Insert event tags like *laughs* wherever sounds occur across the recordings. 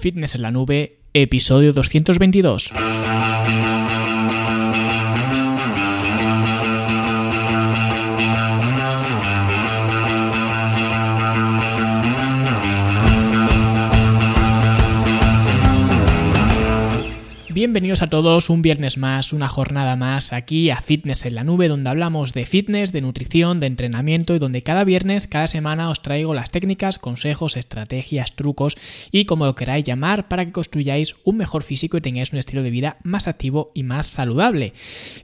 Fitness en la Nube, episodio 222. Bienvenidos a todos un viernes más, una jornada más aquí a Fitness en la Nube, donde hablamos de fitness, de nutrición, de entrenamiento y donde cada viernes, cada semana os traigo las técnicas, consejos, estrategias, trucos y como lo queráis llamar para que construyáis un mejor físico y tengáis un estilo de vida más activo y más saludable.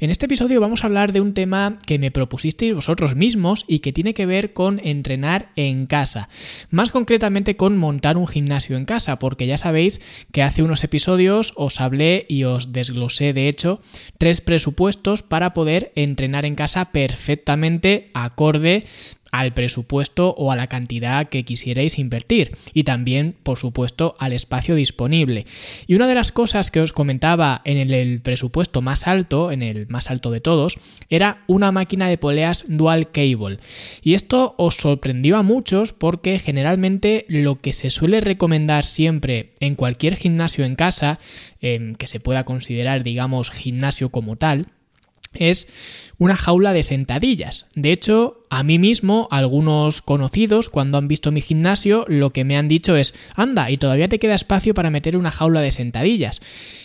En este episodio vamos a hablar de un tema que me propusisteis vosotros mismos y que tiene que ver con entrenar en casa. Más concretamente con montar un gimnasio en casa, porque ya sabéis que hace unos episodios os hablé y os desglosé de hecho tres presupuestos para poder entrenar en casa perfectamente acorde al presupuesto o a la cantidad que quisierais invertir y también, por supuesto, al espacio disponible. Y una de las cosas que os comentaba en el, presupuesto más alto, en el más alto de todos, era una máquina de poleas dual cable. Y esto os sorprendió a muchos porque generalmente lo que se suele recomendar siempre en cualquier gimnasio en casa, em, que se pueda considerar, digamos, gimnasio como tal, es una jaula de sentadillas. De hecho, a mí mismo, algunos conocidos, cuando han visto mi gimnasio, lo que me han dicho es, anda, y todavía te queda espacio para meter una jaula de sentadillas.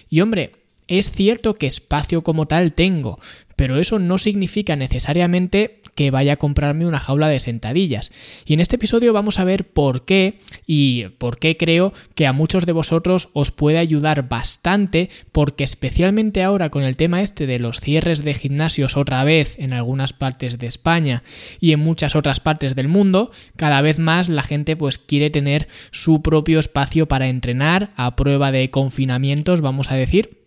Y hombre, es cierto que espacio como tal tengo, pero eso no significa necesariamente que vaya a comprarme una jaula de sentadillas. Y en este episodio vamos a ver por qué y por qué creo que a muchos de vosotros os puede ayudar bastante, porque especialmente ahora con el tema este de los cierres de gimnasios otra vez en algunas partes de España y en muchas otras partes del mundo, cada vez más la gente pues quiere tener su propio espacio para entrenar a prueba de confinamientos, vamos a decir.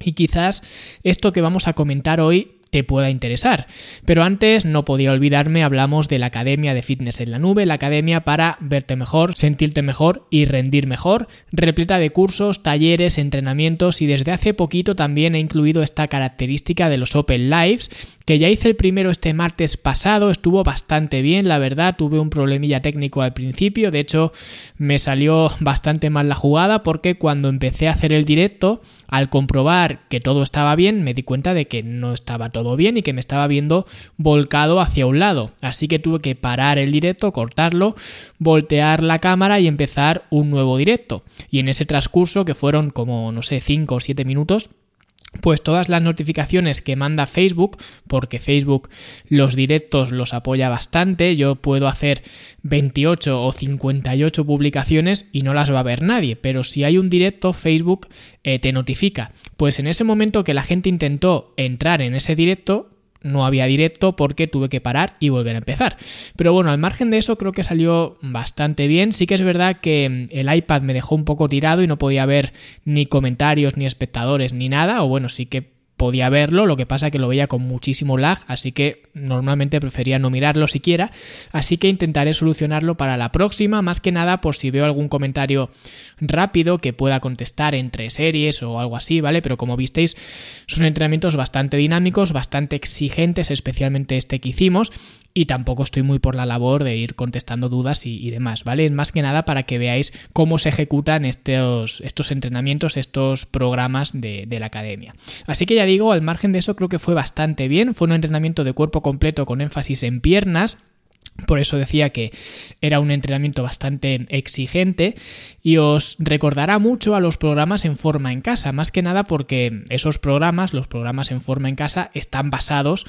Y quizás esto que vamos a comentar hoy te pueda interesar. Pero antes no podía olvidarme, hablamos de la Academia de Fitness en la Nube, la academia para verte mejor, sentirte mejor y rendir mejor, repleta de cursos, talleres, entrenamientos y desde hace poquito también he incluido esta característica de los Open Lives, que ya hice el primero este martes pasado, estuvo bastante bien, la verdad, tuve un problemilla técnico al principio, de hecho me salió bastante mal la jugada porque cuando empecé a hacer el directo, al comprobar que todo estaba bien, me di cuenta de que no estaba todo bien y que me estaba viendo volcado hacia un lado. Así que tuve que parar el directo, cortarlo, voltear la cámara y empezar un nuevo directo. Y en ese transcurso, que fueron como, no sé, 5 o 7 minutos, pues todas las notificaciones que manda Facebook, porque Facebook los directos los apoya bastante, yo puedo hacer 28 o 58 publicaciones y no las va a ver nadie, pero si hay un directo, Facebook eh, te notifica. Pues en ese momento que la gente intentó entrar en ese directo, no había directo porque tuve que parar y volver a empezar. Pero bueno, al margen de eso creo que salió bastante bien. Sí que es verdad que mm, el iPad me dejó un poco tirado y no podía ver ni comentarios, ni espectadores, ni nada. O bueno, sí que podía verlo, lo que pasa que lo veía con muchísimo lag, así que normalmente prefería no mirarlo siquiera, así que intentaré solucionarlo para la próxima, más que nada por si veo algún comentario rápido que pueda contestar entre series o algo así, ¿vale? Pero como visteis, son entrenamientos bastante dinámicos, bastante exigentes, especialmente este que hicimos, y tampoco estoy muy por la labor de ir contestando dudas y, demás, ¿vale? Más que nada para que veáis cómo se ejecutan estos, estos entrenamientos, estos programas de la academia. Así que ya digo, al margen de eso creo que fue bastante bien, fue un entrenamiento de cuerpo completo con énfasis en piernas, por eso decía que era un entrenamiento bastante exigente y os recordará mucho a los programas en forma en casa, más que nada porque esos programas, los programas en forma en casa, están basados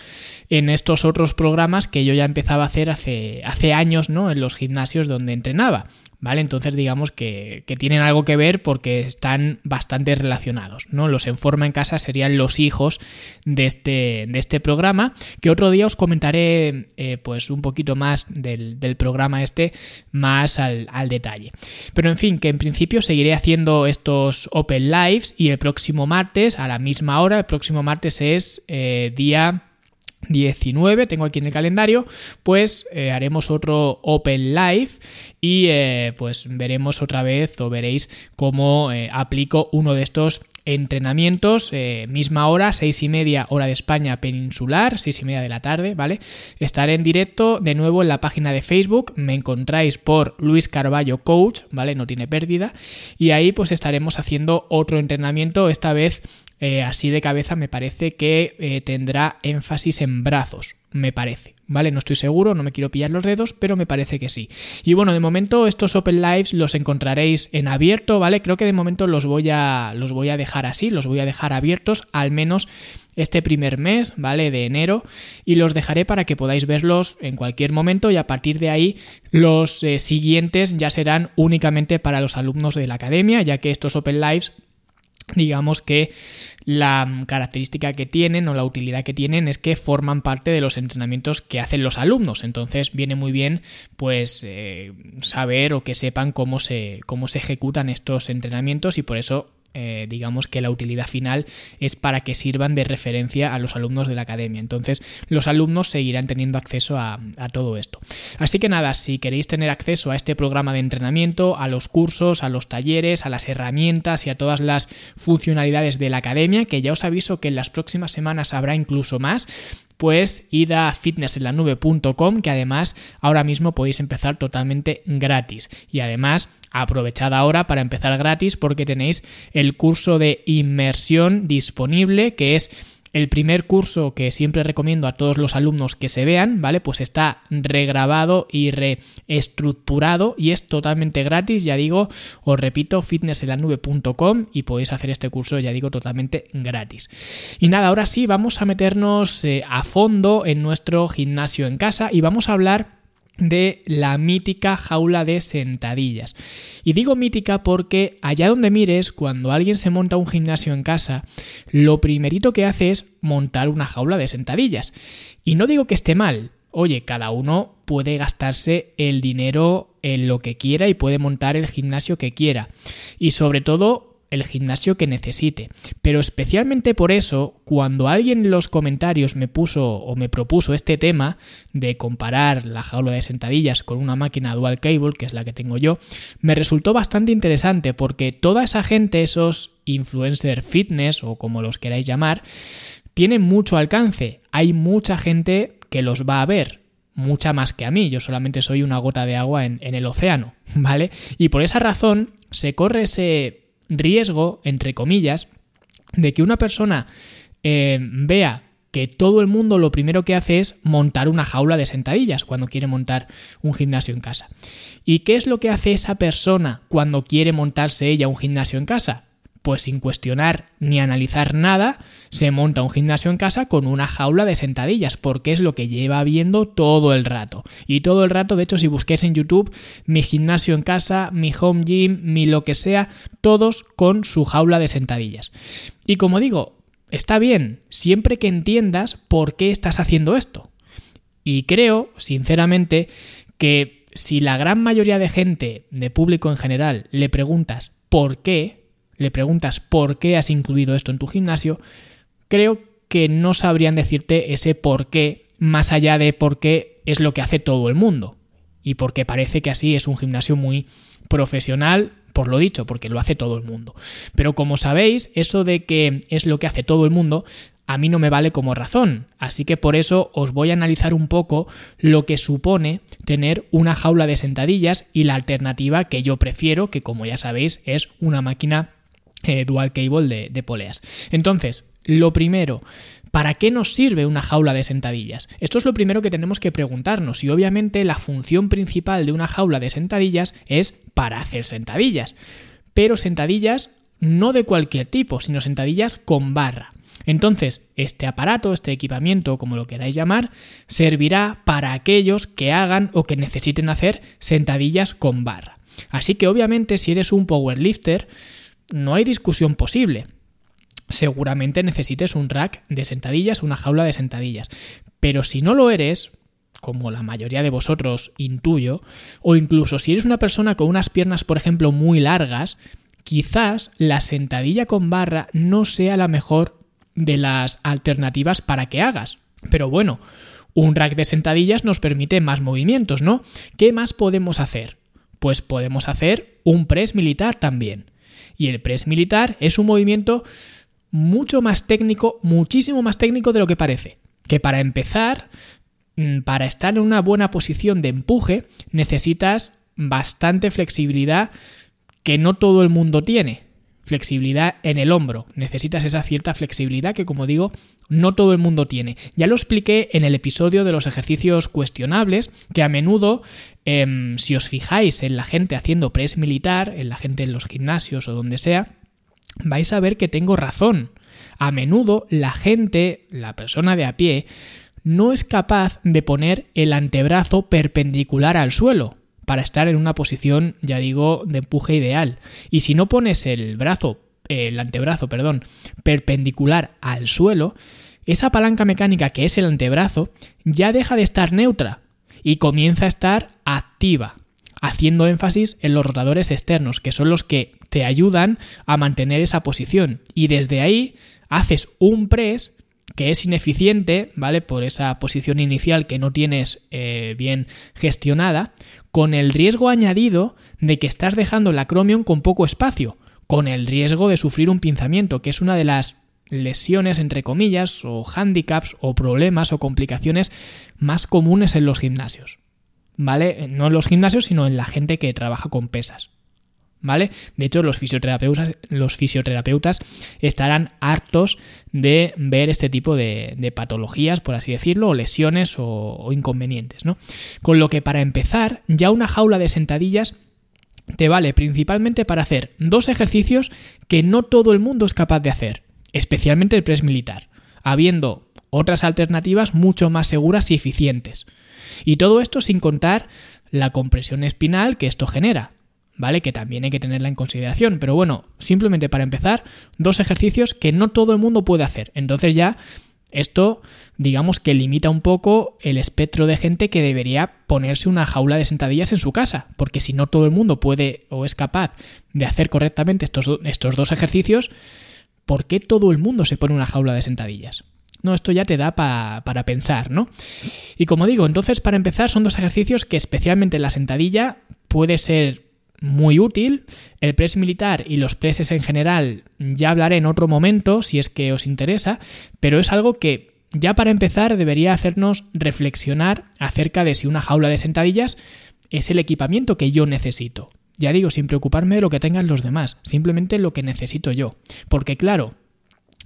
en estos otros programas que yo ya empezaba a hacer hace, años ¿no? en los gimnasios donde entrenaba. ¿Vale? Entonces digamos que, tienen algo que ver porque están bastante relacionados, ¿no? Los en forma en casa serían los hijos de este, de este programa, que otro día os comentaré eh, pues un poquito más del, programa este, más al, detalle. Pero en fin, que en principio seguiré haciendo estos Open Lives y el próximo martes, a la misma hora, el próximo martes es eh, día 19, tengo aquí en el calendario, pues eh, haremos otro Open Live y eh, pues veremos otra vez o veréis cómo eh, aplico uno de estos entrenamientos, misma hora, seis y media hora de España peninsular, seis y media de la tarde, ¿vale? Estaré en directo de nuevo en la página de Facebook, me encontráis por Luis Carballo Coach, ¿vale? No tiene pérdida. Y ahí pues estaremos haciendo otro entrenamiento, esta vez eh, así de cabeza me parece que eh, tendrá énfasis en brazos, me parece. ¿vale? No estoy seguro, no me quiero pillar los dedos, pero me parece que sí. Y bueno, de momento estos Open Lives los encontraréis en abierto, ¿vale? Creo que de momento los voy a, los voy a dejar así, los voy a dejar abiertos, al menos este primer mes, ¿vale? De enero, y los dejaré para que podáis verlos en cualquier momento y a partir de ahí los eh, siguientes ya serán únicamente para los alumnos de la academia, ya que estos Open Lives digamos que la característica que tienen o la utilidad que tienen es que forman parte de los entrenamientos que hacen los alumnos. Entonces viene muy bien pues eh, saber o que sepan cómo se, cómo se ejecutan estos entrenamientos y por eso eh, digamos que la utilidad final es para que sirvan de referencia a los alumnos de la academia. Entonces, los alumnos seguirán teniendo acceso a, todo esto. Así que nada, si queréis tener acceso a este programa de entrenamiento, a los cursos, a los talleres, a las herramientas y a todas las funcionalidades de la academia, que ya os aviso que en las próximas semanas habrá incluso más, pues id a fitnessenlanube.com que además ahora mismo podéis empezar totalmente gratis. Y además aprovechad ahora para empezar gratis porque tenéis el curso de inmersión disponible que es el primer curso que siempre recomiendo a todos los alumnos que se vean, ¿vale? Pues está regrabado y reestructurado y es totalmente gratis, ya digo, os repito, fitnesselanube.com y podéis hacer este curso, ya digo, totalmente gratis. Y nada, ahora sí, vamos a meternos eh, a fondo en nuestro gimnasio en casa y vamos a hablar de la mítica jaula de sentadillas. Y digo mítica porque allá donde mires, cuando alguien se monta un gimnasio en casa, lo primerito que hace es montar una jaula de sentadillas. Y no digo que esté mal, oye, cada uno puede gastarse el dinero en lo que quiera y puede montar el gimnasio que quiera. Y sobre todo el gimnasio que necesite. Pero especialmente por eso, cuando alguien en los comentarios me puso o me propuso este tema de comparar la jaula de sentadillas con una máquina dual cable, que es la que tengo yo, me resultó bastante interesante porque toda esa gente, esos influencer fitness o como los queráis llamar, tienen mucho alcance. Hay mucha gente que los va a ver, mucha más que a mí, yo solamente soy una gota de agua en, en el océano, *laughs* ¿vale? Y por esa razón se corre ese riesgo, entre comillas, de que una persona eh, vea que todo el mundo lo primero que hace es montar una jaula de sentadillas cuando quiere montar un gimnasio en casa. ¿Y qué es lo que hace esa persona cuando quiere montarse ella un gimnasio en casa? Pues sin cuestionar ni analizar nada, se monta un gimnasio en casa con una jaula de sentadillas, porque es lo que lleva viendo todo el rato. Y todo el rato, de hecho, si busquéis en YouTube, mi gimnasio en casa, mi home gym, mi lo que sea, todos con su jaula de sentadillas. Y como digo, está bien, siempre que entiendas por qué estás haciendo esto. Y creo, sinceramente, que si la gran mayoría de gente, de público en general, le preguntas por qué, le preguntas por qué has incluido esto en tu gimnasio, creo que no sabrían decirte ese por qué más allá de por qué es lo que hace todo el mundo. Y porque parece que así es un gimnasio muy profesional, por lo dicho, porque lo hace todo el mundo. Pero como sabéis, eso de que es lo que hace todo el mundo, a mí no me vale como razón. Así que por eso os voy a analizar un poco lo que supone tener una jaula de sentadillas y la alternativa que yo prefiero, que como ya sabéis es una máquina eh, dual cable de, poleas. Entonces, lo primero, ¿Para qué nos sirve una jaula de sentadillas? Esto es lo primero que tenemos que preguntarnos y obviamente la función principal de una jaula de sentadillas es para hacer sentadillas. Pero sentadillas no de cualquier tipo, sino sentadillas con barra. Entonces, este aparato, este equipamiento, como lo queráis llamar, servirá para aquellos que hagan o que necesiten hacer sentadillas con barra. Así que obviamente si eres un powerlifter, no hay discusión posible. Seguramente necesites un rack de sentadillas, una jaula de sentadillas. Pero si no lo eres, como la mayoría de vosotros intuyo, o incluso si eres una persona con unas piernas, por ejemplo, muy largas, quizás la sentadilla con barra no sea la mejor de las alternativas para que hagas. Pero bueno, un rack de sentadillas nos permite más movimientos, ¿no? ¿Qué más podemos hacer? Pues podemos hacer un press militar también. Y el press militar es un movimiento mucho más técnico, muchísimo más técnico de lo que parece. Que para empezar, mm, para estar en una buena posición de empuje, necesitas bastante flexibilidad que no todo el mundo tiene. Flexibilidad en el hombro. Necesitas esa cierta flexibilidad que, como digo, no todo el mundo tiene. Ya lo expliqué en el episodio de los ejercicios cuestionables, que a menudo, em, si os fijáis en la gente haciendo press militar, en la gente en los gimnasios o donde sea, vais a ver que tengo razón. A menudo la gente, la persona de a pie, no es capaz de poner el antebrazo perpendicular al suelo para estar en una posición, ya digo, de empuje ideal. Y si no pones el brazo, el antebrazo, perdón, perpendicular al suelo, esa palanca mecánica que es el antebrazo ya deja de estar neutra y comienza a estar activa, haciendo énfasis en los rotadores externos, que son los que te ayudan a mantener esa posición. Y desde ahí haces un press que es ineficiente, ¿vale? Por esa posición inicial que no tienes eh, bien gestionada, con el riesgo añadido de que estás dejando el acromion con poco espacio, con el riesgo de sufrir un pinzamiento, que es una de las lesiones, entre comillas, o handicaps, o problemas, o complicaciones más comunes en los gimnasios. ¿Vale? No en los gimnasios, sino en la gente que trabaja con pesas. ¿Vale? De hecho, los fisioterapeutas, estarán hartos de ver este tipo de, patologías, por así decirlo, o lesiones o, inconvenientes. Con lo que para empezar, ya una jaula de sentadillas te vale principalmente para hacer dos ejercicios que no todo el mundo es capaz de hacer, especialmente el press militar, habiendo otras alternativas mucho más seguras y eficientes. Y todo esto sin contar la compresión espinal que esto genera, ¿vale? Que también hay que tenerla en consideración. Pero bueno, simplemente para empezar, dos ejercicios que no todo el mundo puede hacer. Entonces ya esto, digamos que limita un poco el espectro de gente que debería ponerse una jaula de sentadillas en su casa, porque si no todo el mundo puede o es capaz de hacer correctamente estos, estos dos ejercicios, ¿por qué todo el mundo se pone una jaula de sentadillas? No, esto ya te da para pensar, ¿no? Y como digo, entonces para empezar son dos ejercicios que especialmente la sentadilla puede ser muy útil. El press militar y los presses en general ya hablaré en otro momento si es que os interesa, pero es algo que ya para empezar debería hacernos reflexionar acerca de si una jaula de sentadillas es el equipamiento que yo necesito. Ya digo, sin preocuparme de lo que tengan los demás, simplemente lo que necesito yo. Porque claro,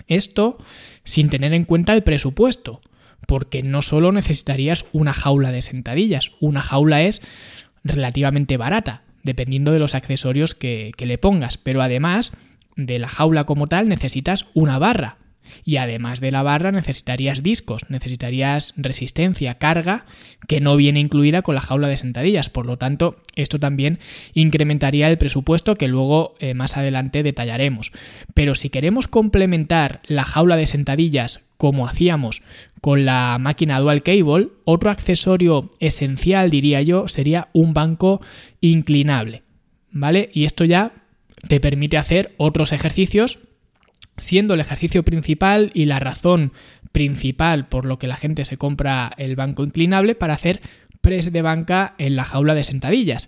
esto sin tener en cuenta el presupuesto, porque no solo necesitarías una jaula de sentadillas, una jaula es relativamente barata, dependiendo de los accesorios que, le pongas. Pero además de la jaula como tal necesitas una barra. Y además de la barra necesitarías discos, necesitarías resistencia, carga, que no viene incluida con la jaula de sentadillas. Por lo tanto, esto también incrementaría el presupuesto que luego eh, más adelante detallaremos. Pero si queremos complementar la jaula de sentadillas como hacíamos con la máquina Dual Cable, otro accesorio esencial, diría yo, sería un banco inclinable. ¿Vale? Y esto ya te permite hacer otros ejercicios, siendo el ejercicio principal y la razón principal por lo que la gente se compra el banco inclinable para hacer press de banca en la jaula de sentadillas.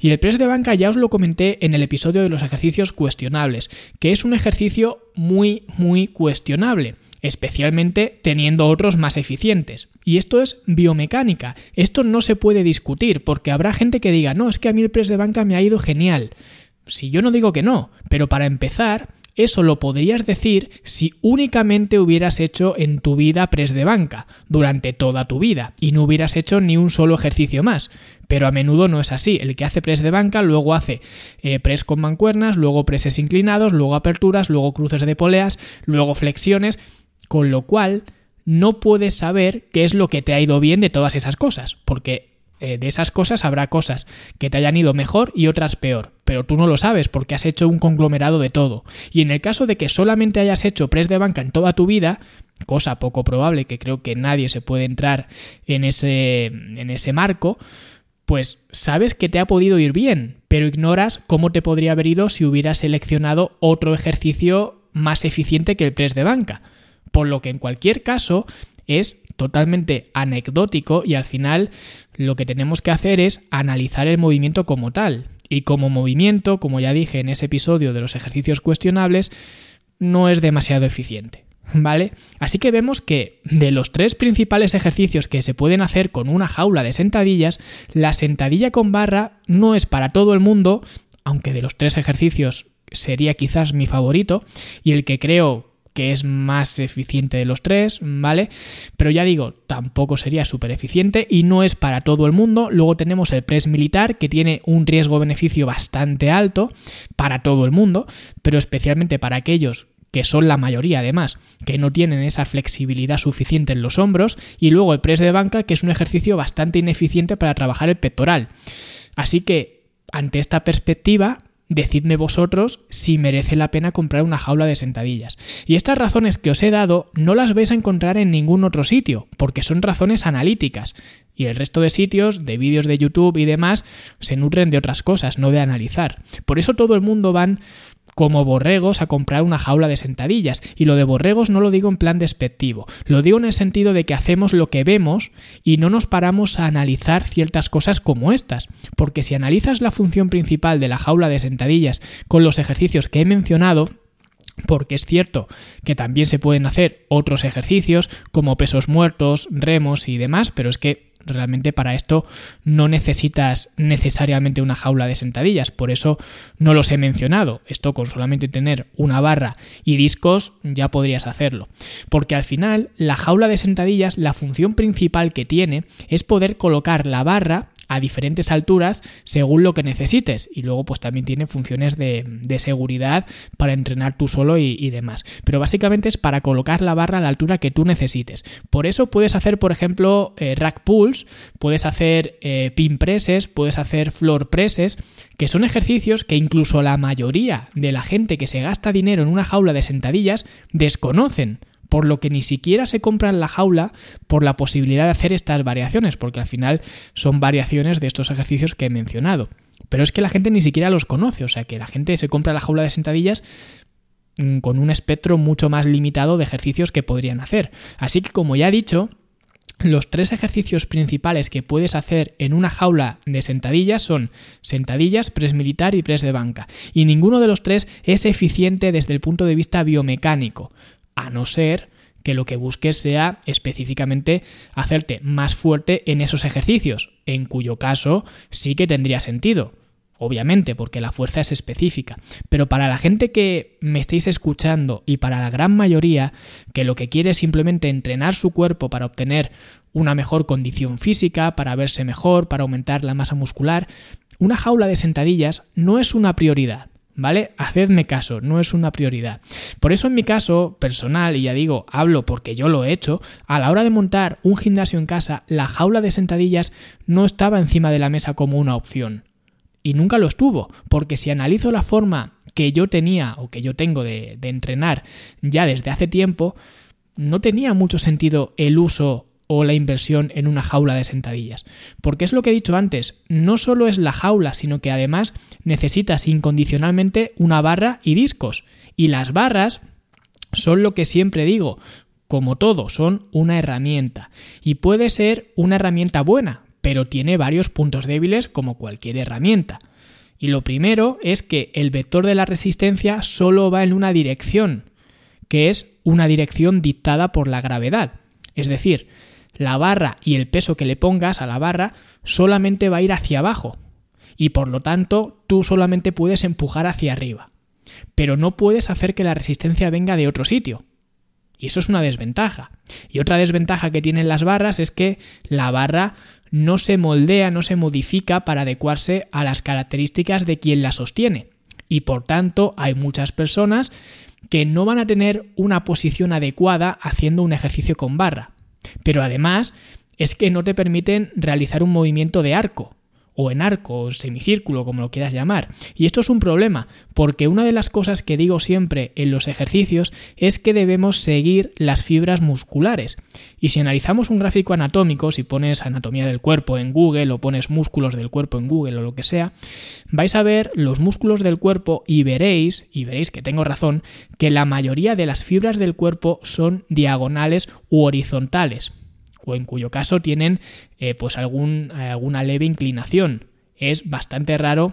Y el press de banca ya os lo comenté en el episodio de los ejercicios cuestionables, que es un ejercicio muy, muy cuestionable especialmente teniendo otros más eficientes. Y esto es biomecánica, esto no se puede discutir, porque habrá gente que diga, no, es que a mí el press de banca me ha ido genial. Si yo no digo que no, pero para empezar, eso lo podrías decir si únicamente hubieras hecho en tu vida press de banca durante toda tu vida y no hubieras hecho ni un solo ejercicio más. Pero a menudo no es así. El que hace press de banca luego hace eh, press con mancuernas, luego presses inclinados, luego aperturas, luego cruces de poleas, luego flexiones con lo cual no puedes saber qué es lo que te ha ido bien de todas esas cosas, porque eh, de esas cosas habrá cosas que te hayan ido mejor y otras peor, pero tú no lo sabes porque has hecho un conglomerado de todo. Y en el caso de que solamente hayas hecho press de banca en toda tu vida, cosa poco probable que creo que nadie se puede entrar en ese, en ese marco, pues sabes que te ha podido ir bien, pero ignoras cómo te podría haber ido si hubieras seleccionado otro ejercicio más eficiente que el press de banca por lo que en cualquier caso es totalmente anecdótico y al final lo que tenemos que hacer es analizar el movimiento como tal. Y como movimiento, como ya dije en ese episodio de los ejercicios cuestionables, no es demasiado eficiente. ¿Vale? Así que vemos que de los tres principales ejercicios que se pueden hacer con una jaula de sentadillas, la sentadilla con barra no es para todo el mundo, aunque de los tres ejercicios sería quizás mi favorito y el que creo que es más eficiente de los tres, ¿vale? Pero ya digo, tampoco sería súper eficiente y no es para todo el mundo. Luego tenemos el press militar, que tiene un riesgo-beneficio bastante alto para todo el mundo, pero especialmente para aquellos que son la mayoría además, que no tienen esa flexibilidad suficiente en los hombros, y luego el press de banca, que es un ejercicio bastante ineficiente para trabajar el pectoral. Así que, ante esta perspectiva, decidme vosotros si merece la pena comprar una jaula de sentadillas. Y estas razones que os he dado no las vais a encontrar en ningún otro sitio, porque son razones analíticas. Y el resto de sitios, de vídeos de YouTube y demás, se nutren de otras cosas, no de analizar. Por eso todo el mundo van como borregos a comprar una jaula de sentadillas. Y lo de borregos no lo digo en plan despectivo, lo digo en el sentido de que hacemos lo que vemos y no nos paramos a analizar ciertas cosas como estas. Porque si analizas la función principal de la jaula de sentadillas con los ejercicios que he mencionado, porque es cierto que también se pueden hacer otros ejercicios como pesos muertos, remos y demás, pero es que Realmente para esto no necesitas necesariamente una jaula de sentadillas, por eso no los he mencionado. Esto con solamente tener una barra y discos ya podrías hacerlo. Porque al final la jaula de sentadillas, la función principal que tiene es poder colocar la barra a diferentes alturas según lo que necesites. Y luego pues también tiene funciones de, seguridad para entrenar tú solo y, demás. Pero básicamente es para colocar la barra a la altura que tú necesites. Por eso puedes hacer, por ejemplo, eh, rack pulls, puedes hacer eh, pin presses, puedes hacer floor presses, que son ejercicios que incluso la mayoría de la gente que se gasta dinero en una jaula de sentadillas desconocen por lo que ni siquiera se compran la jaula por la posibilidad de hacer estas variaciones, porque al final son variaciones de estos ejercicios que he mencionado. Pero es que la gente ni siquiera los conoce, o sea que la gente se compra la jaula de sentadillas mm, con un espectro mucho más limitado de ejercicios que podrían hacer. Así que como ya he dicho, los tres ejercicios principales que puedes hacer en una jaula de sentadillas son sentadillas, press militar y press de banca. Y ninguno de los tres es eficiente desde el punto de vista biomecánico a no ser que lo que busques sea específicamente hacerte más fuerte en esos ejercicios, en cuyo caso sí que tendría sentido. Obviamente, porque la fuerza es específica. Pero para la gente que me estéis escuchando y para la gran mayoría que lo que quiere es simplemente entrenar su cuerpo para obtener una mejor condición física, para verse mejor, para aumentar la masa muscular, una jaula de sentadillas no es una prioridad. ¿Vale? Hacedme caso, no es una prioridad. Por eso en mi caso personal, y ya digo, hablo porque yo lo he hecho, a la hora de montar un gimnasio en casa, la jaula de sentadillas no estaba encima de la mesa como una opción. Y nunca lo estuvo, porque si analizo la forma que yo tenía o que yo tengo de, de entrenar ya desde hace tiempo, no tenía mucho sentido el uso o la inversión en una jaula de sentadillas. Porque es lo que he dicho antes, no solo es la jaula, sino que además necesitas incondicionalmente una barra y discos. Y las barras son lo que siempre digo, como todo, son una herramienta. Y puede ser una herramienta buena, pero tiene varios puntos débiles como cualquier herramienta. Y lo primero es que el vector de la resistencia solo va en una dirección, que es una dirección dictada por la gravedad. Es decir, la barra y el peso que le pongas a la barra solamente va a ir hacia abajo y por lo tanto tú solamente puedes empujar hacia arriba. Pero no puedes hacer que la resistencia venga de otro sitio. Y eso es una desventaja. Y otra desventaja que tienen las barras es que la barra no se moldea, no se modifica para adecuarse a las características de quien la sostiene. Y por tanto hay muchas personas que no van a tener una posición adecuada haciendo un ejercicio con barra. Pero además es que no te permiten realizar un movimiento de arco o en arco o semicírculo, como lo quieras llamar. Y esto es un problema, porque una de las cosas que digo siempre en los ejercicios es que debemos seguir las fibras musculares. Y si analizamos un gráfico anatómico, si pones anatomía del cuerpo en Google o pones músculos del cuerpo en Google o lo que sea, vais a ver los músculos del cuerpo y veréis, y veréis que tengo razón, que la mayoría de las fibras del cuerpo son diagonales u horizontales o en cuyo caso tienen eh, pues alguna leve inclinación. Es bastante raro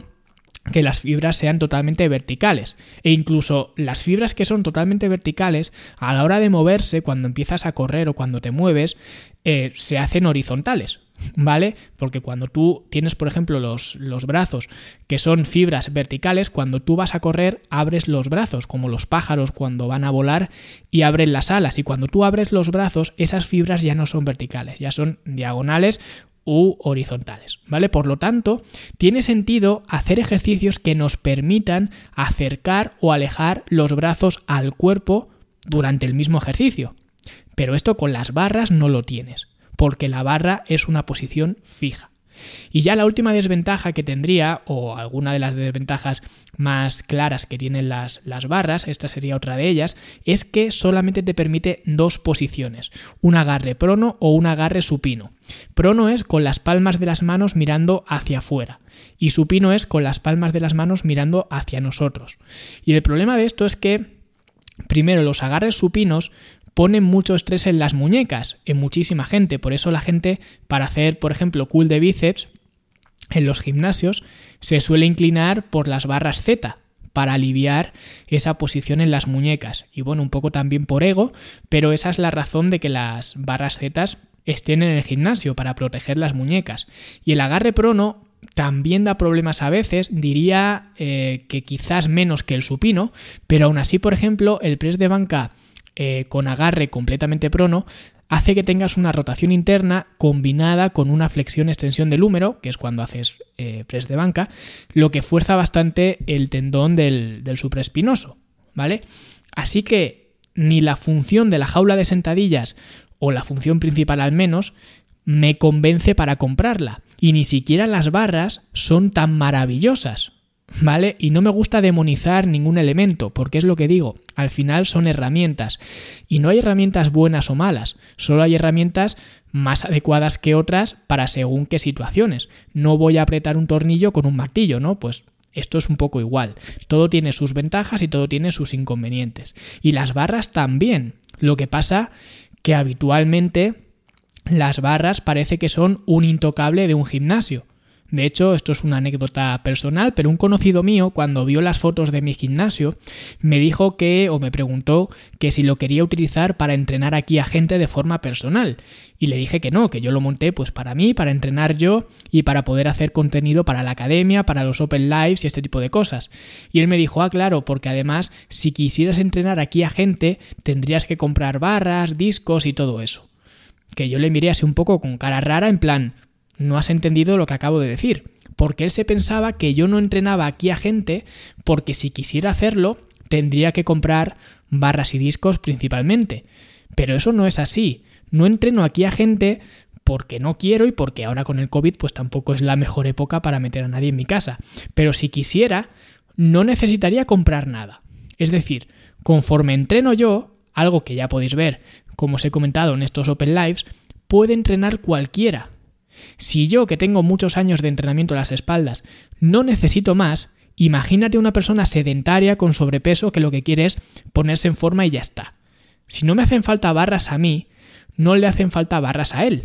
que las fibras sean totalmente verticales. E incluso las fibras que son totalmente verticales, a la hora de moverse, cuando empiezas a correr o cuando te mueves, eh, se hacen horizontales. ¿Vale? Porque cuando tú tienes, por ejemplo, los, los, brazos que son fibras verticales, cuando tú vas a correr, abres los brazos, como los pájaros cuando van a volar y abren las alas. Y cuando tú abres los brazos, esas fibras ya no son verticales, ya son diagonales u horizontales, ¿vale? Por lo tanto, tiene sentido hacer ejercicios que nos permitan acercar o alejar los brazos al cuerpo durante el mismo ejercicio. Pero esto con las barras no lo tienes, porque la barra es una posición fija. Y ya la última desventaja que tendría, o alguna de las desventajas más claras que tienen las, las, barras, esta sería otra de ellas, es que solamente te permite dos posiciones, un agarre prono o un agarre supino. Prono es con las palmas de las manos mirando hacia afuera y supino es con las palmas de las manos mirando hacia nosotros. Y el problema de esto es que Primero, los agarres supinos ponen mucho estrés en las muñecas, en muchísima gente. Por eso la gente, para hacer, por ejemplo, cool de bíceps, en los gimnasios, se suele inclinar por las barras Z para aliviar esa posición en las muñecas. Y bueno, un poco también por ego, pero esa es la razón de que las barras Z estén en el gimnasio, para proteger las muñecas. Y el agarre prono también da problemas a veces, diría eh, que quizás menos que el supino, pero aún así, por ejemplo, el press de banca eh, con agarre completamente prono hace que tengas una rotación interna combinada con una flexión-extensión del húmero, que es cuando haces eh, press de banca, lo que fuerza bastante el tendón del, del supraespinoso, ¿vale? Así que ni la función de la jaula de sentadillas, o la función principal al menos, me convence para comprarla. Y ni siquiera las barras son tan maravillosas. ¿Vale? Y no me gusta demonizar ningún elemento, porque es lo que digo, al final son herramientas. Y no hay herramientas buenas o malas, solo hay herramientas más adecuadas que otras para según qué situaciones. No voy a apretar un tornillo con un martillo, ¿no? Pues esto es un poco igual. Todo tiene sus ventajas y todo tiene sus inconvenientes. Y las barras también. Lo que pasa que habitualmente las barras parece que son un intocable de un gimnasio. De hecho, esto es una anécdota personal, pero un conocido mío, cuando vio las fotos de mi gimnasio, me dijo que, o me preguntó, que si lo quería utilizar para entrenar aquí a gente de forma personal. Y le dije que no, que yo lo monté pues para mí, para entrenar yo y para poder hacer contenido para la academia, para los Open Lives y este tipo de cosas. Y él me dijo, ah, claro, porque además, si quisieras entrenar aquí a gente, tendrías que comprar barras, discos y todo eso. Que yo le miré así un poco con cara rara, en plan, no has entendido lo que acabo de decir. Porque él se pensaba que yo no entrenaba aquí a gente porque si quisiera hacerlo tendría que comprar barras y discos principalmente. Pero eso no es así. No entreno aquí a gente porque no quiero y porque ahora con el COVID pues tampoco es la mejor época para meter a nadie en mi casa. Pero si quisiera, no necesitaría comprar nada. Es decir, conforme entreno yo, algo que ya podéis ver, como os he comentado en estos Open Lives, puede entrenar cualquiera. Si yo, que tengo muchos años de entrenamiento a las espaldas, no necesito más, imagínate una persona sedentaria con sobrepeso que lo que quiere es ponerse en forma y ya está. Si no me hacen falta barras a mí, no le hacen falta barras a él.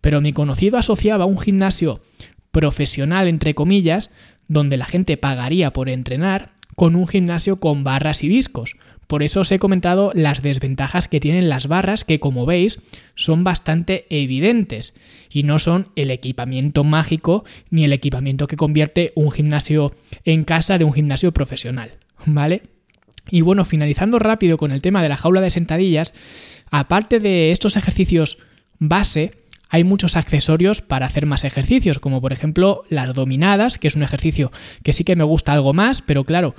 Pero mi conocido asociaba un gimnasio profesional, entre comillas, donde la gente pagaría por entrenar, con un gimnasio con barras y discos, por eso os he comentado las desventajas que tienen las barras, que como veis son bastante evidentes y no son el equipamiento mágico ni el equipamiento que convierte un gimnasio en casa de un gimnasio profesional, ¿vale? Y bueno, finalizando rápido con el tema de la jaula de sentadillas, aparte de estos ejercicios base, hay muchos accesorios para hacer más ejercicios, como por ejemplo las dominadas, que es un ejercicio que sí que me gusta algo más, pero claro,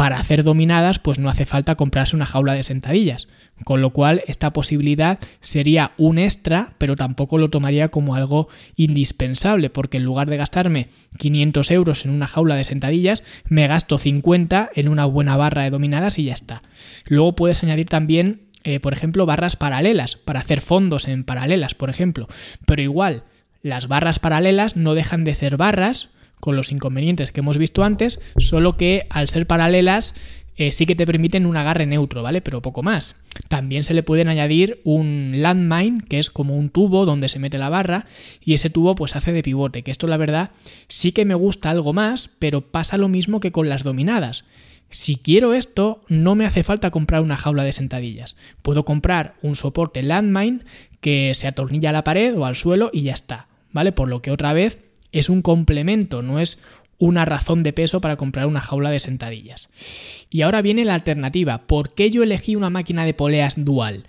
para hacer dominadas pues no hace falta comprarse una jaula de sentadillas, con lo cual esta posibilidad sería un extra, pero tampoco lo tomaría como algo indispensable, porque en lugar de gastarme 500 euros en una jaula de sentadillas, me gasto 50 en una buena barra de dominadas y ya está. Luego puedes añadir también eh, por ejemplo, barras paralelas, para hacer fondos en paralelas, por ejemplo. Pero igual, las barras paralelas no dejan de ser barras, con los inconvenientes que hemos visto antes, solo que al ser paralelas eh, sí que te permiten un agarre neutro, ¿vale? Pero poco más. También se le pueden añadir un landmine, que es como un tubo donde se mete la barra, y ese tubo pues hace de pivote, que esto la verdad sí que me gusta algo más, pero pasa lo mismo que con las dominadas. Si quiero esto, no me hace falta comprar una jaula de sentadillas. Puedo comprar un soporte landmine que se atornilla a la pared o al suelo y ya está, ¿vale? Por lo que otra vez es un complemento, no es una razón de peso para comprar una jaula de sentadillas. Y ahora viene la alternativa. ¿Por qué yo elegí una máquina de poleas dual?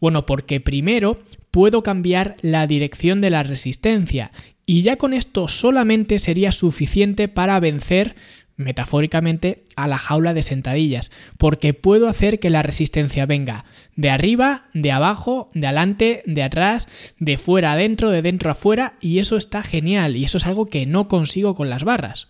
Bueno, porque primero puedo cambiar la dirección de la resistencia y ya con esto solamente sería suficiente para vencer metafóricamente, a la jaula de sentadillas, porque puedo hacer que la resistencia venga de arriba, de abajo, de adelante, de atrás, de fuera adentro, de dentro afuera, y eso está genial, y eso es algo que no consigo con las barras.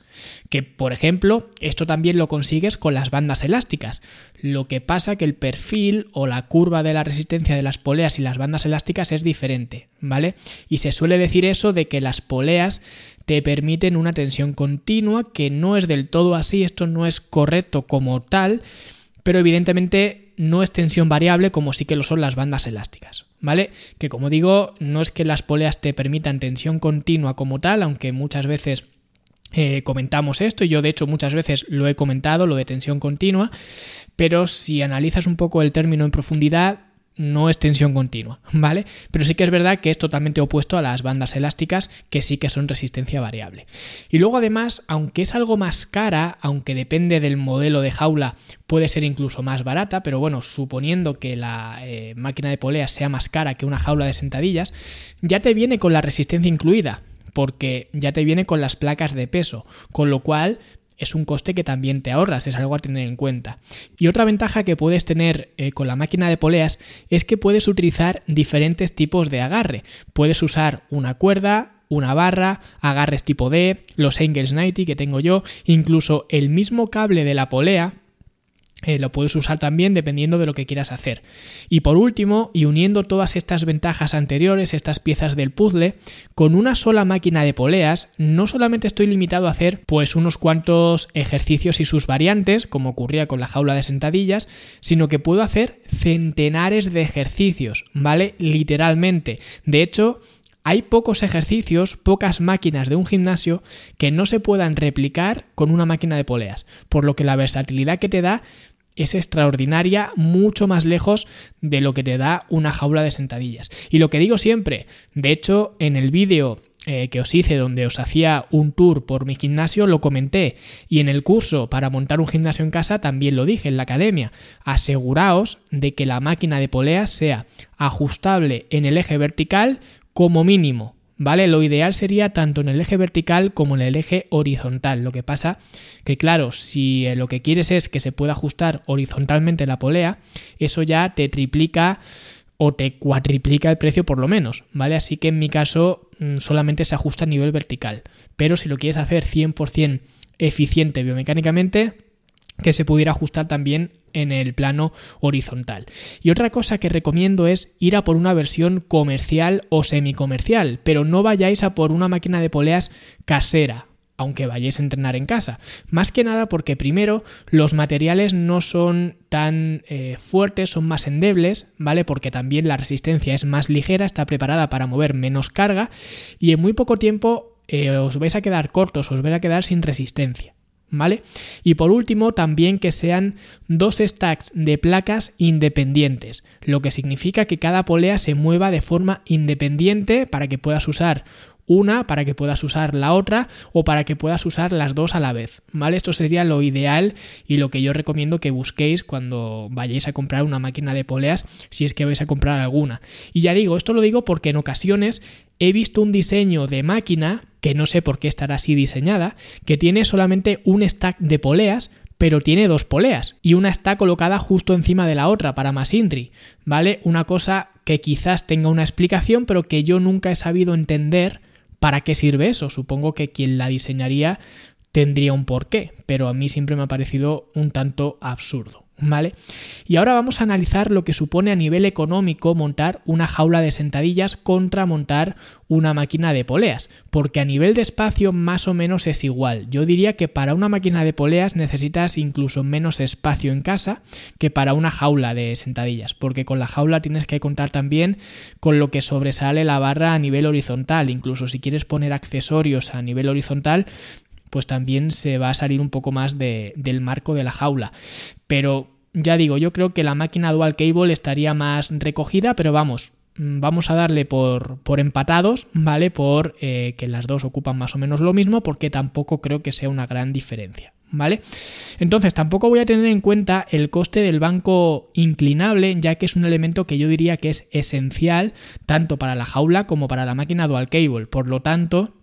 Que, por ejemplo, esto también lo consigues con las bandas elásticas. Lo que pasa que el perfil o la curva de la resistencia de las poleas y las bandas elásticas es diferente, ¿vale? Y se suele decir eso de que las poleas te permiten una tensión continua, que no es del todo así, esto no es correcto como tal, pero evidentemente no es tensión variable como sí que lo son las bandas elásticas, ¿vale? Que como digo, no es que las poleas te permitan tensión continua como tal, aunque muchas veces eh, comentamos esto, y yo de hecho muchas veces lo he comentado, lo de tensión continua, pero si analizas un poco el término en profundidad, no es tensión continua, *laughs* ¿vale? Pero sí que es verdad que es totalmente opuesto a las bandas elásticas, que sí que son resistencia variable. Y luego además, aunque es algo más cara, aunque depende del modelo de jaula, puede ser incluso más barata, pero bueno, suponiendo que la eh, máquina de polea sea más cara que una jaula de sentadillas, ya te viene con la resistencia incluida porque ya te viene con las placas de peso, con lo cual es un coste que también te ahorras, es algo a tener en cuenta. Y otra ventaja que puedes tener eh, con la máquina de poleas es que puedes utilizar diferentes tipos de agarre. Puedes usar una cuerda, una barra, agarres tipo D, los Engels 90 que tengo yo, incluso el mismo cable de la polea eh, lo puedes usar también dependiendo de lo que quieras hacer. Y por último, y uniendo todas estas ventajas anteriores, estas piezas del puzzle, con una sola máquina de poleas, no solamente estoy limitado a hacer pues unos cuantos ejercicios y sus variantes, como ocurría con la jaula de sentadillas, sino que puedo hacer centenares de ejercicios, ¿vale? Literalmente. De hecho, hay pocos ejercicios, pocas máquinas de un gimnasio que no se puedan replicar con una máquina de poleas, por lo que la versatilidad que te da es extraordinaria, mucho más lejos de lo que te da una jaula de sentadillas. Y lo que digo siempre, de hecho, en el vídeo eh, que os hice donde os hacía un tour por mi gimnasio lo comenté y en el curso para montar un gimnasio en casa también lo dije en la academia. Aseguraos de que la máquina de poleas sea ajustable en el eje vertical como mínimo, ¿vale? Lo ideal sería tanto en el eje vertical como en el eje horizontal. Lo que pasa que, claro, si eh, lo que quieres es que se pueda ajustar horizontalmente la polea, eso ya te triplica o te cuatriplica el precio por lo menos, ¿vale? Así que en mi caso mm, solamente se ajusta a nivel vertical. Pero si lo quieres hacer 100% eficiente biomecánicamente, que se pudiera ajustar también en el plano horizontal. Y otra cosa que recomiendo es ir a por una versión comercial o semicomercial, pero no vayáis a por una máquina de poleas casera, aunque vayáis a entrenar en casa. Más que nada porque primero los materiales no son tan eh, fuertes, son más endebles, ¿vale? Porque también la resistencia es más ligera, está preparada para mover menos carga y en muy poco tiempo eh, os vais a quedar cortos, os vais a quedar sin resistencia. ¿Vale? Y por último, también que sean dos stacks de placas independientes, lo que significa que cada polea se mueva de forma independiente para que puedas usar una para que puedas usar la otra o para que puedas usar las dos a la vez, ¿vale? Esto sería lo ideal y lo que yo recomiendo que busquéis cuando vayáis a comprar una máquina de poleas, si es que vais a comprar alguna. Y ya digo, esto lo digo porque en ocasiones he visto un diseño de máquina que no sé por qué estará así diseñada, que tiene solamente un stack de poleas, pero tiene dos poleas y una está colocada justo encima de la otra para más INRI, ¿vale? Una cosa que quizás tenga una explicación, pero que yo nunca he sabido entender para qué sirve eso. Supongo que quien la diseñaría tendría un porqué, pero a mí siempre me ha parecido un tanto absurdo. ¿Vale? Y ahora vamos a analizar lo que supone a nivel económico montar una jaula de sentadillas contra montar una máquina de poleas, porque a nivel de espacio más o menos es igual. Yo diría que para una máquina de poleas necesitas incluso menos espacio en casa que para una jaula de sentadillas, porque con la jaula tienes que contar también con lo que sobresale la barra a nivel horizontal, incluso si quieres poner accesorios a nivel horizontal, pues también se va a salir un poco más del marco de la jaula. Pero ya digo, yo creo que la máquina dual cable estaría más recogida, pero vamos, mm, vamos a darle por, por empatados, ¿vale? Por eh, que las dos ocupan más o menos lo mismo, porque tampoco creo que sea una gran diferencia. ¿Vale? Entonces tampoco voy a tener en cuenta el coste del banco inclinable, ya que es un elemento que yo diría que es esencial tanto para la jaula como para la máquina dual cable. Por lo tanto,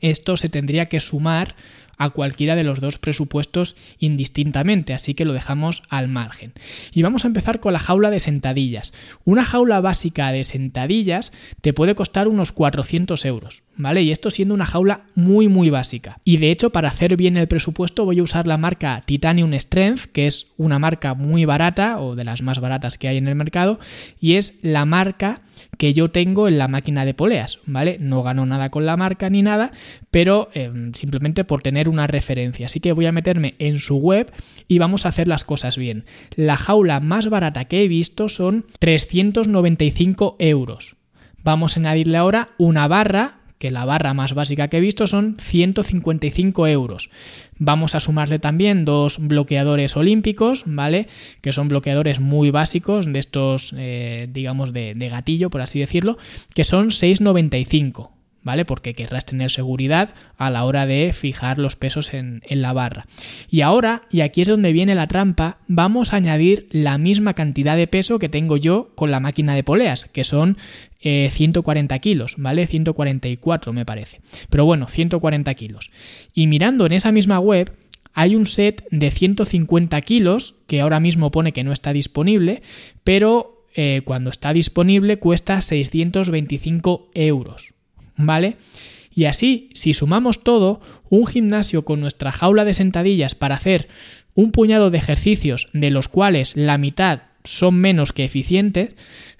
esto se tendría que sumar a cualquiera de los dos presupuestos indistintamente, así que lo dejamos al margen. Y vamos a empezar con la jaula de sentadillas. Una jaula básica de sentadillas te puede costar unos 400 euros, ¿vale? Y esto siendo una jaula muy muy básica. Y de hecho, para hacer bien el presupuesto voy a usar la marca Titanium Strength, que es una marca muy barata o de las más baratas que hay en el mercado, y es la marca que yo tengo en la máquina de poleas, ¿vale? No gano nada con la marca ni nada, pero em, simplemente por tener una referencia. Así que voy a meterme en su web y vamos a hacer las cosas bien. La jaula más barata que he visto son 395 euros. Vamos a añadirle ahora una barra que la barra más básica que he visto son 155 euros. Vamos a sumarle también dos bloqueadores olímpicos, ¿vale? Que son bloqueadores muy básicos, de estos, eh, digamos, de, de gatillo, por así decirlo, que son 6,95. ¿Vale? Porque querrás tener seguridad a la hora de fijar los pesos en, la barra. Y ahora, y aquí es donde viene la trampa, vamos a añadir la misma cantidad de peso que tengo yo con la máquina de poleas, que son 140 eh, kilos, ¿vale? 144 me parece. Pero bueno, 140 kilos. Y mirando en esa misma web, hay un set de 150 kilos que ahora mismo pone que no está disponible, pero eh, cuando está disponible cuesta 625 euros. ¿Vale? Y así, si sumamos todo, un gimnasio con nuestra jaula de sentadillas para hacer un puñado de ejercicios de los cuales la mitad son menos que eficientes,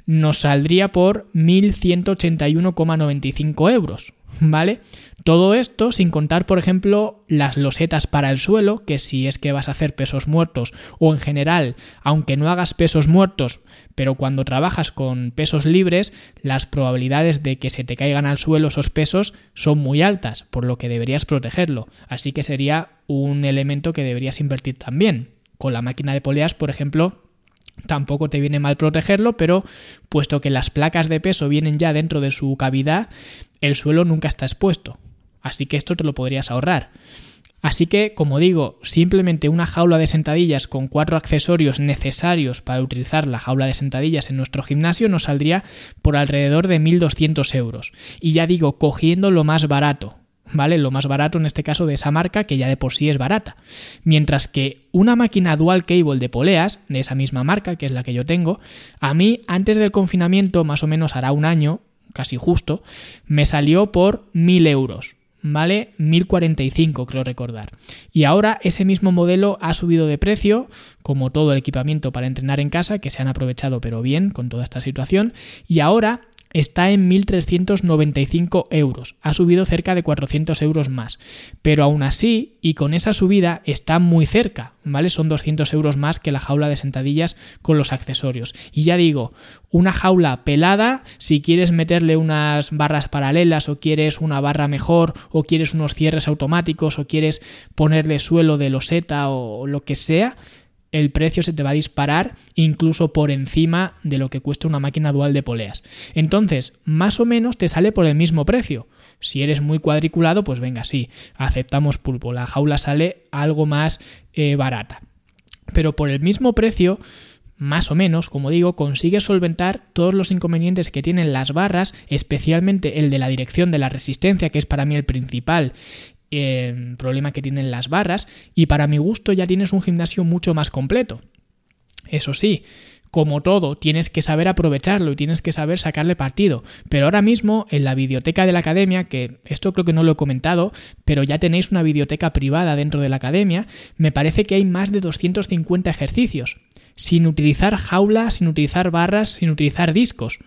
nos saldría por 1.181,95 euros, ¿vale? Todo esto sin contar, por ejemplo, las losetas para el suelo, que si es que vas a hacer pesos muertos o en general, aunque no hagas pesos muertos, pero cuando trabajas con pesos libres, las probabilidades de que se te caigan al suelo esos pesos son muy altas, por lo que deberías protegerlo. Así que sería un elemento que deberías invertir también. Con la máquina de poleas, por ejemplo, tampoco te viene mal protegerlo, pero puesto que las placas de peso vienen ya dentro de su cavidad, el suelo nunca está expuesto. Así que esto te lo podrías ahorrar. Así que, como digo, simplemente una jaula de sentadillas con cuatro accesorios necesarios para utilizar la jaula de sentadillas en nuestro gimnasio nos saldría por alrededor de 1.200 euros. Y ya digo, cogiendo lo más barato, ¿vale? Lo más barato en este caso de esa marca, que ya de por sí es barata. Mientras que una máquina dual cable de poleas, de esa misma marca, que es la que yo tengo, a mí antes del confinamiento, más o menos hará un año, casi justo, me salió por 1.000 euros vale 1045 creo recordar. Y ahora ese mismo modelo ha subido de precio, como todo el equipamiento para entrenar en casa, que se han aprovechado pero bien con toda esta situación, y ahora está en 1.395 euros. Ha subido cerca de 400 euros más. Pero aún así, y con esa subida, está muy cerca, ¿vale? Son 200 euros más que la jaula de sentadillas con los accesorios. Y ya digo, una jaula pelada, si quieres meterle unas barras paralelas o quieres una barra mejor o quieres unos cierres automáticos o quieres ponerle suelo de loseta o lo que sea, el precio se te va a disparar incluso por encima de lo que cuesta una máquina dual de poleas. Entonces, más o menos te sale por el mismo precio. Si eres muy cuadriculado, pues venga, sí, aceptamos pulpo. La jaula sale algo más eh, barata. Pero por el mismo precio, más o menos, como digo, consigue solventar todos los inconvenientes que tienen las barras, especialmente el de la dirección de la resistencia, que es para mí el principal, eh, problema que tienen las barras y para mi gusto ya tienes un gimnasio mucho más completo. Eso sí, como todo, tienes que saber aprovecharlo y tienes que saber sacarle partido. Pero ahora mismo en la biblioteca de la academia, que esto creo que no lo he comentado, pero ya tenéis una biblioteca privada dentro de la academia, me parece que hay más de 250 ejercicios, sin utilizar jaulas, sin utilizar barras, sin utilizar discos.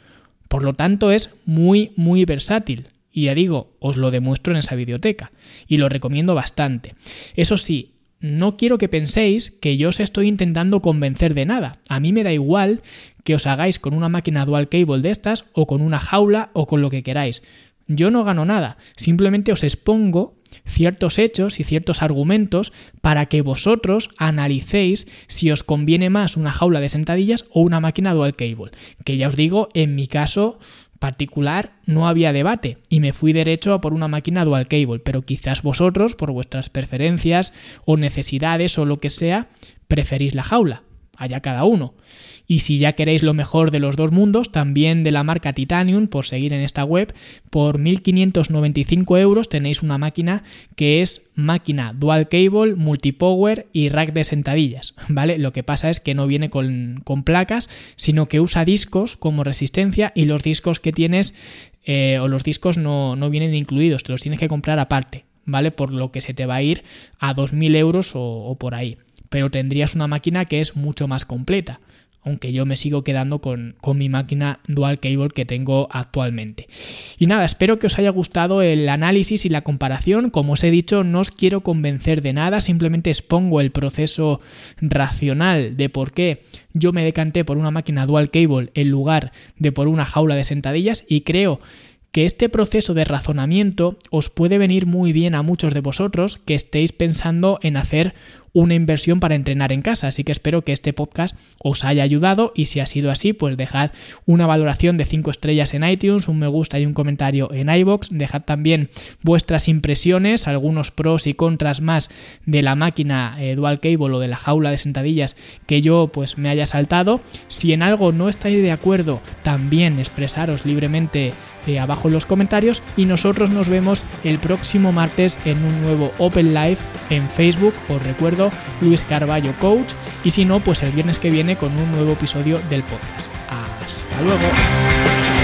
Por lo tanto, es muy, muy versátil. Y ya digo, os lo demuestro en esa biblioteca. Y lo recomiendo bastante. Eso sí, no quiero que penséis que yo os estoy intentando convencer de nada. A mí me da igual que os hagáis con una máquina dual cable de estas o con una jaula o con lo que queráis. Yo no gano nada, simplemente os expongo ciertos hechos y ciertos argumentos para que vosotros analicéis si os conviene más una jaula de sentadillas o una máquina dual cable. Que ya os digo, en mi caso particular no había debate y me fui derecho a por una máquina dual cable, pero quizás vosotros, por vuestras preferencias o necesidades o lo que sea, preferís la jaula allá cada uno. Y si ya queréis lo mejor de los dos mundos, también de la marca Titanium, por seguir en esta web, por 1.595 euros tenéis una máquina que es máquina dual cable, multipower y rack de sentadillas, *laughs* ¿vale? Lo que pasa es que no viene con, placas, sino que usa discos como resistencia y los discos que tienes eh, o los discos no, vienen incluidos, te los tienes que comprar aparte, ¿vale? Por lo que se te va a ir a 2.000 euros o por ahí pero tendrías una máquina que es mucho más completa aunque yo me sigo quedando con, mi máquina dual cable que tengo actualmente. Y nada, espero que os haya gustado el análisis y la comparación. Como os he dicho, no os quiero convencer de nada, simplemente expongo el proceso racional de por qué yo me decanté por una máquina dual cable en lugar de por una jaula de sentadillas y creo que este proceso de razonamiento os puede venir muy bien a muchos de vosotros que estéis pensando en hacer una inversión para entrenar en casa. Así que espero que este podcast os haya ayudado y si ha sido así, pues dejad una valoración de 5 estrellas en iTunes, un me gusta y un comentario en iBox. Dejad también vuestras impresiones, algunos pros y contras más de la máquina eh, dual cable o de la jaula de sentadillas que yo pues me haya saltado. Si en algo no estáis de acuerdo, también expresaros libremente eh, abajo en los comentarios y nosotros nos vemos el próximo martes en un nuevo Open Live en Facebook. Os recuerdo Luis Carballo Coach, y si no, pues el viernes que viene con un nuevo episodio del podcast. Hasta luego.